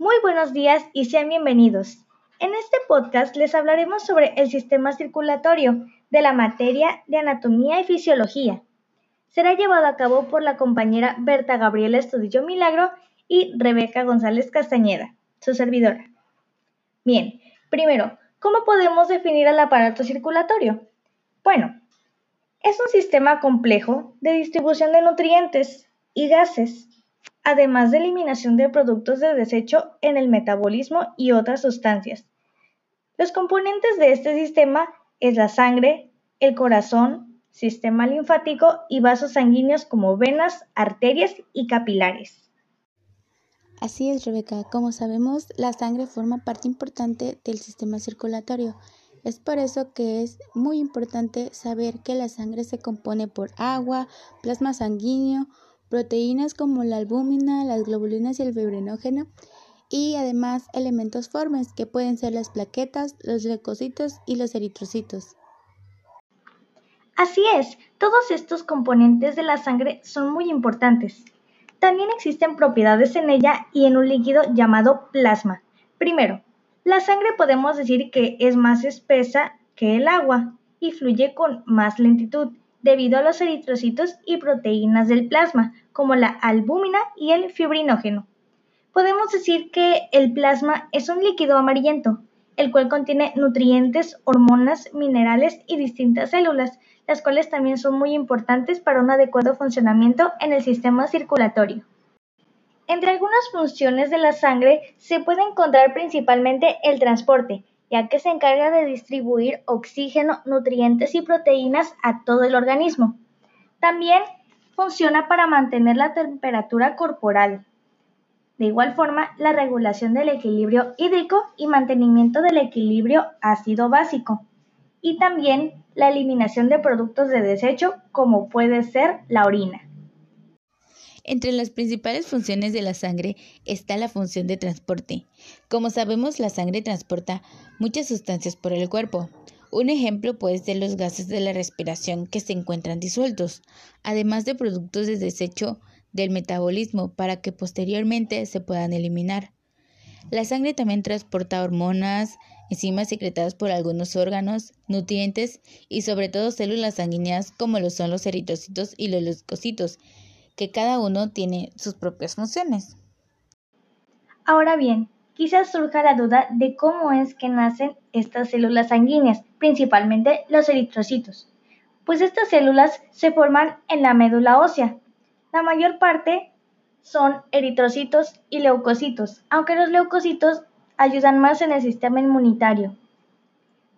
Muy buenos días y sean bienvenidos. En este podcast les hablaremos sobre el sistema circulatorio de la materia de anatomía y fisiología. Será llevado a cabo por la compañera Berta Gabriela Estudillo Milagro y Rebeca González Castañeda, su servidora. Bien, primero, ¿cómo podemos definir el aparato circulatorio? Bueno, es un sistema complejo de distribución de nutrientes y gases, además de eliminación de productos de desecho en el metabolismo y otras sustancias. Los componentes de este sistema es la sangre, el corazón, sistema linfático y vasos sanguíneos como venas, arterias y capilares. Así es, Rebeca. Como sabemos, la sangre forma parte importante del sistema circulatorio es por eso que es muy importante saber que la sangre se compone por agua, plasma sanguíneo, proteínas como la albúmina, las globulinas y el fibrinógeno, y además elementos formes que pueden ser las plaquetas, los leucocitos y los eritrocitos. Así es, todos estos componentes de la sangre son muy importantes. También existen propiedades en ella y en un líquido llamado plasma. Primero, la sangre podemos decir que es más espesa que el agua y fluye con más lentitud debido a los eritrocitos y proteínas del plasma, como la albúmina y el fibrinógeno. Podemos decir que el plasma es un líquido amarillento, el cual contiene nutrientes, hormonas, minerales y distintas células, las cuales también son muy importantes para un adecuado funcionamiento en el sistema circulatorio. Entre algunas funciones de la sangre se puede encontrar principalmente el transporte, ya que se encarga de distribuir oxígeno, nutrientes y proteínas a todo el organismo. También funciona para mantener la temperatura corporal. De igual forma, la regulación del equilibrio hídrico y mantenimiento del equilibrio ácido básico. Y también la eliminación de productos de desecho como puede ser la orina. Entre las principales funciones de la sangre está la función de transporte. Como sabemos, la sangre transporta muchas sustancias por el cuerpo. Un ejemplo puede ser los gases de la respiración que se encuentran disueltos, además de productos de desecho del metabolismo para que posteriormente se puedan eliminar. La sangre también transporta hormonas, enzimas secretadas por algunos órganos, nutrientes y sobre todo células sanguíneas como lo son los eritrocitos y los leucocitos, que cada uno tiene sus propias funciones. Ahora bien, quizás surja la duda de cómo es que nacen estas células sanguíneas, principalmente los eritrocitos. Pues estas células se forman en la médula ósea. La mayor parte son eritrocitos y leucocitos, aunque los leucocitos ayudan más en el sistema inmunitario.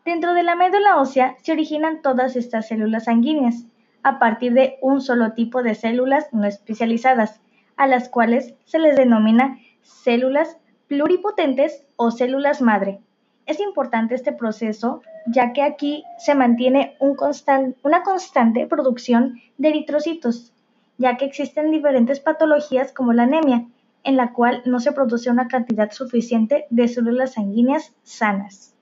Dentro de la médula ósea se originan todas estas células sanguíneas, a partir de un solo tipo de células no especializadas, a las cuales se les denomina células pluripotentes o células madre. Es importante este proceso ya que aquí se mantiene una constante producción de eritrocitos, ya que existen diferentes patologías como la anemia, en la cual no se produce una cantidad suficiente de células sanguíneas sanas.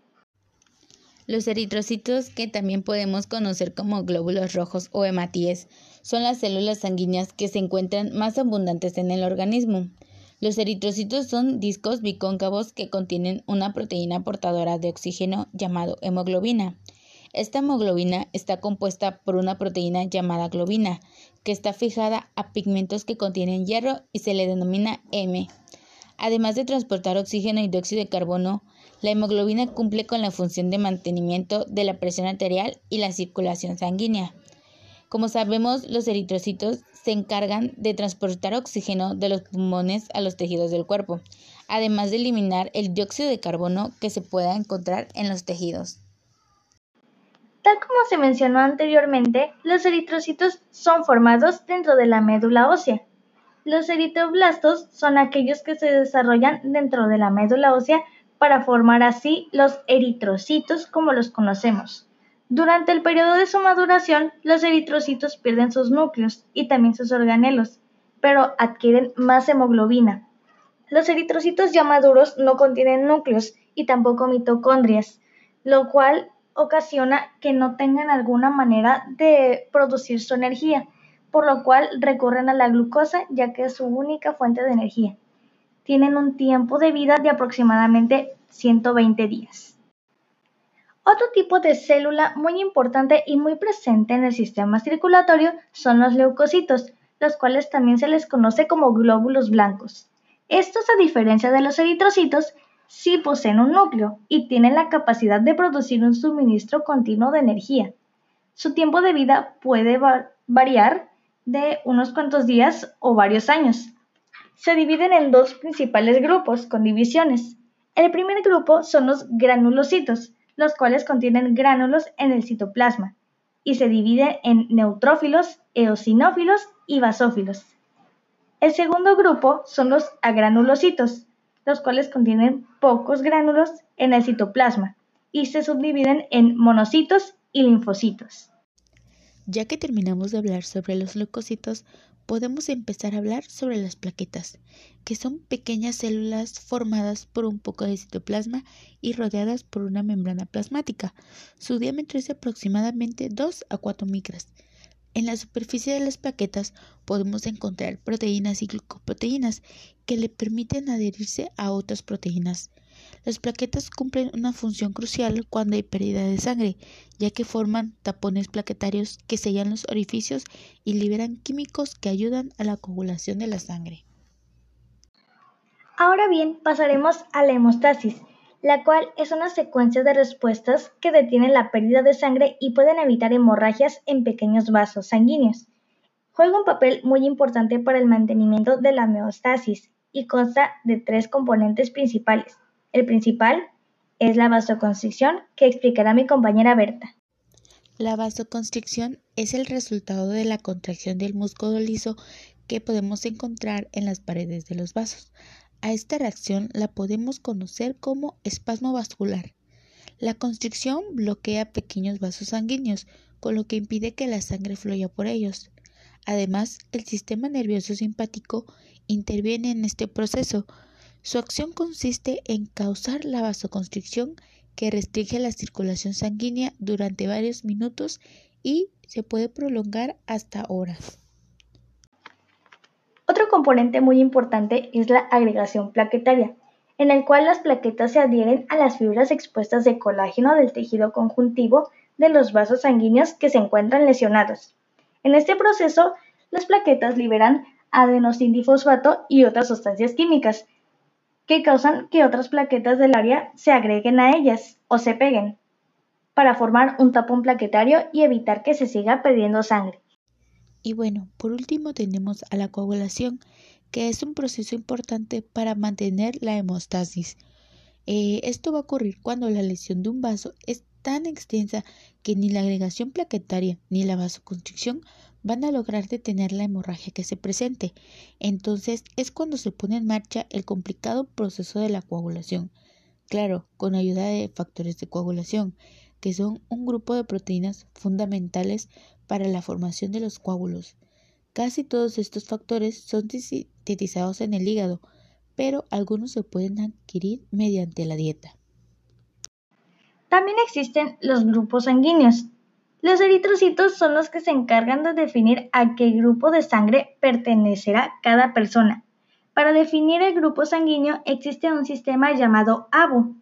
Los eritrocitos, que también podemos conocer como glóbulos rojos o hematíes, son las células sanguíneas que se encuentran más abundantes en el organismo. Los eritrocitos son discos bicóncavos que contienen una proteína portadora de oxígeno llamado hemoglobina. Esta hemoglobina está compuesta por una proteína llamada globina, que está fijada a pigmentos que contienen hierro y se le denomina M. Además de transportar oxígeno y dióxido de carbono, la hemoglobina cumple con la función de mantenimiento de la presión arterial y la circulación sanguínea. Como sabemos, los eritrocitos se encargan de transportar oxígeno de los pulmones a los tejidos del cuerpo, además de eliminar el dióxido de carbono que se pueda encontrar en los tejidos. Tal como se mencionó anteriormente, los eritrocitos son formados dentro de la médula ósea. Los eritroblastos son aquellos que se desarrollan dentro de la médula ósea para formar así los eritrocitos como los conocemos. Durante el periodo de su maduración, los eritrocitos pierden sus núcleos y también sus organelos, pero adquieren más hemoglobina. Los eritrocitos ya maduros no contienen núcleos y tampoco mitocondrias, lo cual ocasiona que no tengan alguna manera de producir su energía, por lo cual recurren a la glucosa ya que es su única fuente de energía. Tienen un tiempo de vida de aproximadamente 120 días. Otro tipo de célula muy importante y muy presente en el sistema circulatorio son los leucocitos, los cuales también se les conoce como glóbulos blancos. Estos, a diferencia de los eritrocitos, sí poseen un núcleo y tienen la capacidad de producir un suministro continuo de energía. Su tiempo de vida puede variar de unos cuantos días o varios años. Se dividen en dos principales grupos con divisiones. El primer grupo son los granulocitos, los cuales contienen gránulos en el citoplasma, y se dividen en neutrófilos, eosinófilos y basófilos. El segundo grupo son los agranulocitos, los cuales contienen pocos gránulos en el citoplasma y se subdividen en monocitos y linfocitos. Ya que terminamos de hablar sobre los leucocitos, podemos empezar a hablar sobre las plaquetas, que son pequeñas células formadas por un poco de citoplasma y rodeadas por una membrana plasmática. Su diámetro es aproximadamente 2 a 4 micras. En la superficie de las plaquetas podemos encontrar proteínas y glucoproteínas que le permiten adherirse a otras proteínas. Las plaquetas cumplen una función crucial cuando hay pérdida de sangre, ya que forman tapones plaquetarios que sellan los orificios y liberan químicos que ayudan a la coagulación de la sangre. Ahora bien, pasaremos a la hemostasis, la cual es una secuencia de respuestas que detienen la pérdida de sangre y pueden evitar hemorragias en pequeños vasos sanguíneos. Juega un papel muy importante para el mantenimiento de la homeostasis y consta de tres componentes principales, el principal es la vasoconstricción, que explicará mi compañera Berta. La vasoconstricción es el resultado de la contracción del músculo liso que podemos encontrar en las paredes de los vasos. A esta reacción la podemos conocer como espasmo vascular. La constricción bloquea pequeños vasos sanguíneos, con lo que impide que la sangre fluya por ellos. Además, el sistema nervioso simpático interviene en este proceso, su acción consiste en causar la vasoconstricción que restringe la circulación sanguínea durante varios minutos y se puede prolongar hasta horas. Otro componente muy importante es la agregación plaquetaria, en el cual las plaquetas se adhieren a las fibras expuestas de colágeno del tejido conjuntivo de los vasos sanguíneos que se encuentran lesionados. En este proceso, las plaquetas liberan adenosindifosfato y otras sustancias químicas, que causan que otras plaquetas del área se agreguen a ellas o se peguen, para formar un tapón plaquetario y evitar que se siga perdiendo sangre. Y bueno, por último tenemos a la coagulación, que es un proceso importante para mantener la hemostasis. Eh, esto va a ocurrir cuando la lesión de un vaso es tan extensa que ni la agregación plaquetaria ni la vasoconstricción van a lograr detener la hemorragia que se presente. Entonces es cuando se pone en marcha el complicado proceso de la coagulación. Claro, con ayuda de factores de coagulación, que son un grupo de proteínas fundamentales para la formación de los coágulos. Casi todos estos factores son sintetizados en el hígado, pero algunos se pueden adquirir mediante la dieta. También existen los grupos sanguíneos, los eritrocitos son los que se encargan de definir a qué grupo de sangre pertenecerá cada persona. Para definir el grupo sanguíneo existe un sistema llamado ABU.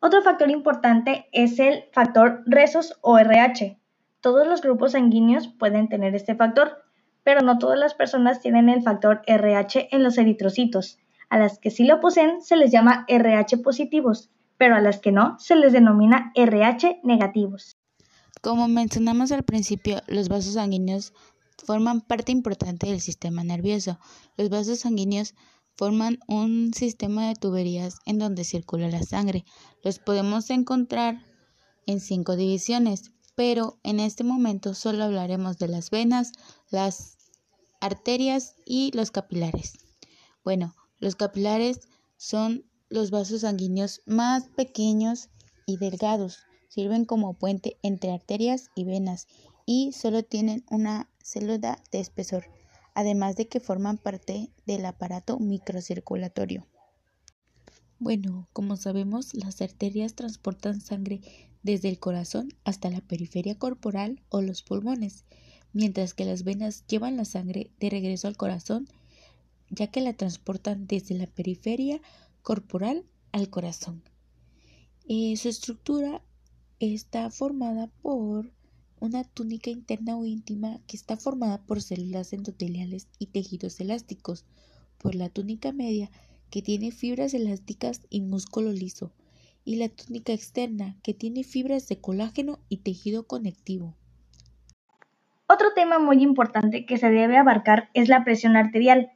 Otro factor importante es el factor Resos o RH. Todos los grupos sanguíneos pueden tener este factor, pero no todas las personas tienen el factor RH en los eritrocitos. A las que sí lo poseen se les llama RH positivos, pero a las que no se les denomina RH negativos. Como mencionamos al principio, los vasos sanguíneos forman parte importante del sistema nervioso. Los vasos sanguíneos forman un sistema de tuberías en donde circula la sangre. Los podemos encontrar en cinco divisiones, pero en este momento solo hablaremos de las venas, las arterias y los capilares. Bueno, los capilares son los vasos sanguíneos más pequeños y delgados sirven como puente entre arterias y venas y solo tienen una célula de espesor, además de que forman parte del aparato microcirculatorio. Bueno, como sabemos, las arterias transportan sangre desde el corazón hasta la periferia corporal o los pulmones, mientras que las venas llevan la sangre de regreso al corazón ya que la transportan desde la periferia corporal al corazón. Eh, su estructura está formada por una túnica interna o íntima que está formada por células endoteliales y tejidos elásticos, por la túnica media que tiene fibras elásticas y músculo liso, y la túnica externa que tiene fibras de colágeno y tejido conectivo. Otro tema muy importante que se debe abarcar es la presión arterial,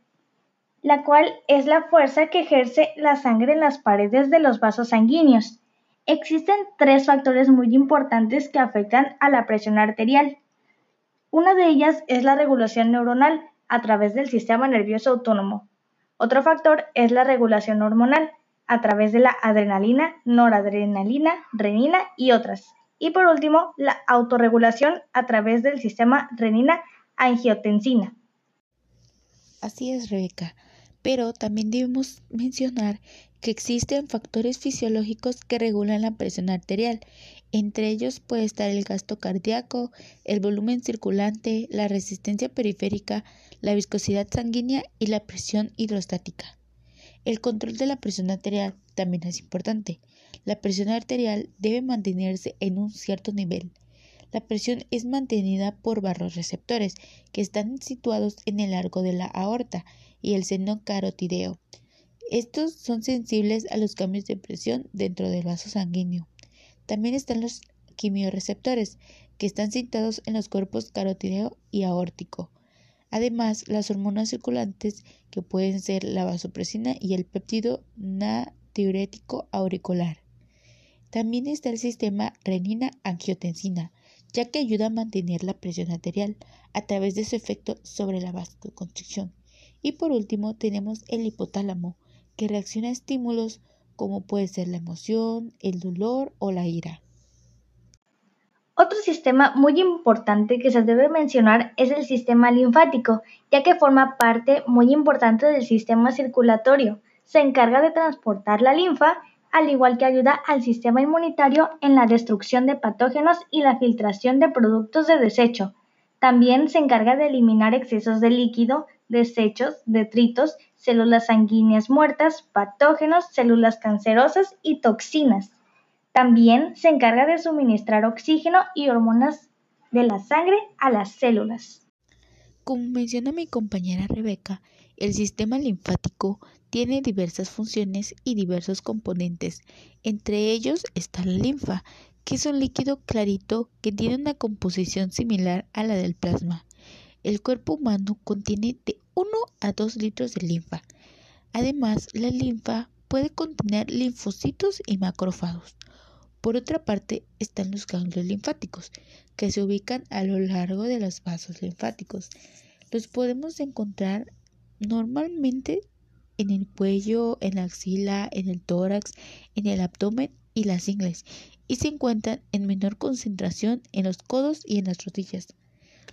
la cual es la fuerza que ejerce la sangre en las paredes de los vasos sanguíneos. Existen tres factores muy importantes que afectan a la presión arterial. Una de ellas es la regulación neuronal a través del sistema nervioso autónomo. Otro factor es la regulación hormonal a través de la adrenalina, noradrenalina, renina y otras. Y por último, la autorregulación a través del sistema renina-angiotensina. Así es, Rebeca. Pero también debemos mencionar que existen factores fisiológicos que regulan la presión arterial. Entre ellos puede estar el gasto cardíaco, el volumen circulante, la resistencia periférica, la viscosidad sanguínea y la presión hidrostática. El control de la presión arterial también es importante. La presión arterial debe mantenerse en un cierto nivel. La presión es mantenida por receptores que están situados en el largo de la aorta y el seno carotideo. Estos son sensibles a los cambios de presión dentro del vaso sanguíneo. También están los quimioreceptores, que están situados en los cuerpos carotideo y aórtico. Además, las hormonas circulantes, que pueden ser la vasopresina y el péptido natriurético auricular. También está el sistema renina-angiotensina, ya que ayuda a mantener la presión arterial a través de su efecto sobre la vasoconstricción. Y por último tenemos el hipotálamo, que reacciona a estímulos como puede ser la emoción, el dolor o la ira. Otro sistema muy importante que se debe mencionar es el sistema linfático, ya que forma parte muy importante del sistema circulatorio. Se encarga de transportar la linfa al igual que ayuda al sistema inmunitario en la destrucción de patógenos y la filtración de productos de desecho. También se encarga de eliminar excesos de líquido, desechos, detritos, células sanguíneas muertas, patógenos, células cancerosas y toxinas. También se encarga de suministrar oxígeno y hormonas de la sangre a las células. Como menciona mi compañera Rebeca, el sistema linfático tiene diversas funciones y diversos componentes. Entre ellos está la linfa, que es un líquido clarito que tiene una composición similar a la del plasma. El cuerpo humano contiene de 1 a 2 litros de linfa. Además, la linfa puede contener linfocitos y macrófagos. Por otra parte, están los ganglios linfáticos, que se ubican a lo largo de los vasos linfáticos. Los podemos encontrar normalmente en el cuello, en la axila, en el tórax, en el abdomen y las ingles, y se encuentran en menor concentración en los codos y en las rodillas.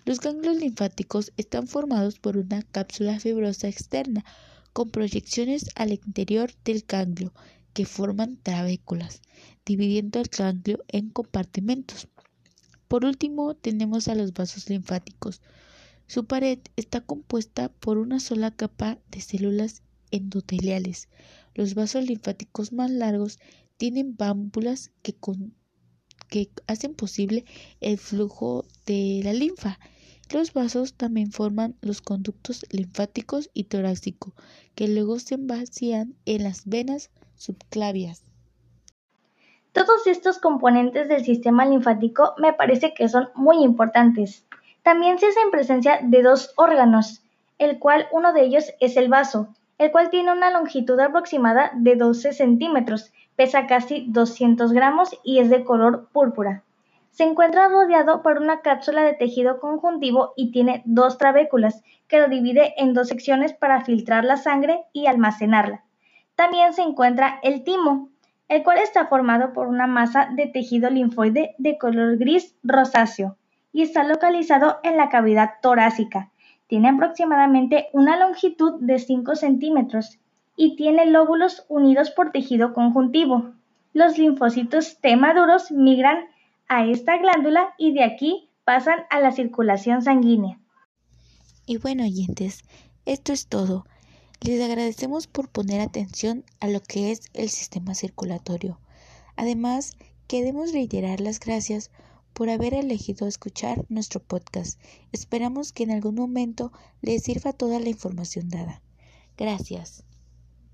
Los ganglios linfáticos están formados por una cápsula fibrosa externa con proyecciones al interior del ganglio que forman trabéculas, dividiendo el ganglio en compartimentos. Por último, tenemos a los vasos linfáticos. Su pared está compuesta por una sola capa de células endoteliales. Los vasos linfáticos más largos tienen válvulas que, que hacen posible el flujo de la linfa. Los vasos también forman los conductos linfáticos y torácico, que luego se vacían en las venas subclavias. Todos estos componentes del sistema linfático me parece que son muy importantes. También se hace en presencia de dos órganos, el cual uno de ellos es el vaso, el cual tiene una longitud aproximada de 12 centímetros, pesa casi 200 gramos y es de color púrpura. Se encuentra rodeado por una cápsula de tejido conjuntivo y tiene dos trabéculas que lo divide en dos secciones para filtrar la sangre y almacenarla. También se encuentra el timo, el cual está formado por una masa de tejido linfoide de color gris rosáceo y está localizado en la cavidad torácica, tiene aproximadamente una longitud de 5 centímetros y tiene lóbulos unidos por tejido conjuntivo. Los linfocitos T maduros migran a esta glándula y de aquí pasan a la circulación sanguínea. Y bueno, oyentes, esto es todo. Les agradecemos por poner atención a lo que es el sistema circulatorio. Además, queremos reiterar las gracias por haber elegido escuchar nuestro podcast. Esperamos que en algún momento les sirva toda la información dada. Gracias.